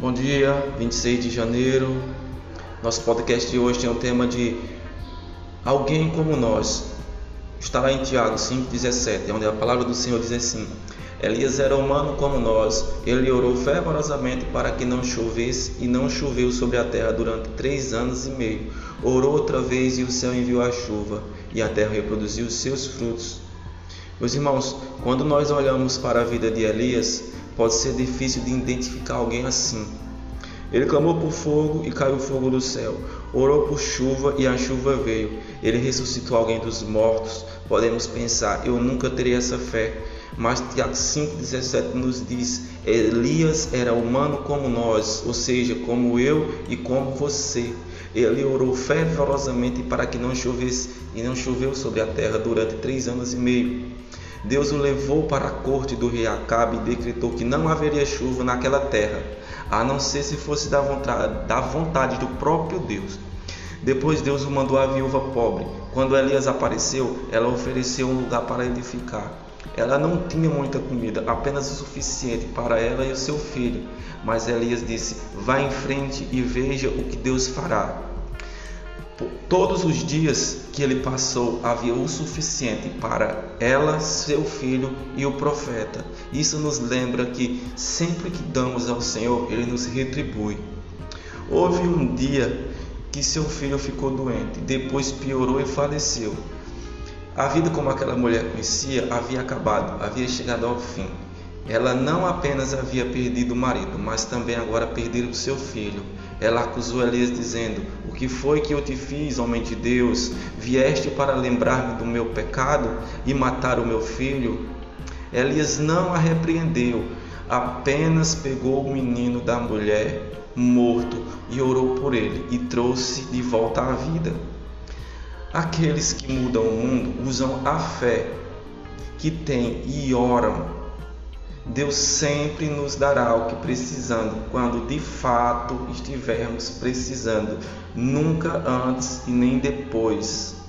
Bom dia, 26 de janeiro. Nosso podcast de hoje tem o tema de Alguém como nós. Está lá em Tiago 5,17, onde a palavra do Senhor diz assim: Elias era humano como nós. Ele orou fervorosamente para que não chovesse, e não choveu sobre a terra durante três anos e meio. Orou outra vez, e o céu enviou a chuva, e a terra reproduziu os seus frutos. Meus irmãos, quando nós olhamos para a vida de Elias, pode ser difícil de identificar alguém assim. Ele clamou por fogo e caiu fogo do céu. Orou por chuva e a chuva veio. Ele ressuscitou alguém dos mortos. Podemos pensar, eu nunca teria essa fé. Mas Tiago 5,17 nos diz: Elias era humano como nós, ou seja, como eu e como você. Ele orou fervorosamente para que não chovesse, e não choveu sobre a terra durante três anos e meio. Deus o levou para a corte do rei Acabe e decretou que não haveria chuva naquela terra, a não ser se fosse da vontade, da vontade do próprio Deus. Depois Deus o mandou à viúva pobre. Quando Elias apareceu, ela ofereceu um lugar para ele ficar. Ela não tinha muita comida, apenas o suficiente para ela e o seu filho. Mas Elias disse: Vá em frente e veja o que Deus fará. Todos os dias que ele passou havia o suficiente para ela, seu filho e o profeta. Isso nos lembra que sempre que damos ao Senhor, ele nos retribui. Houve um dia que seu filho ficou doente, depois piorou e faleceu. A vida como aquela mulher conhecia havia acabado, havia chegado ao fim. Ela não apenas havia perdido o marido, mas também agora perdido o seu filho. Ela acusou Elias, dizendo: O que foi que eu te fiz, homem de Deus? Vieste para lembrar-me do meu pecado e matar o meu filho? Elias não a repreendeu, apenas pegou o menino da mulher morto e orou por ele e trouxe de volta à vida. Aqueles que mudam o mundo usam a fé que têm e oram Deus sempre nos dará o que precisamos quando de fato estivermos precisando, nunca antes e nem depois.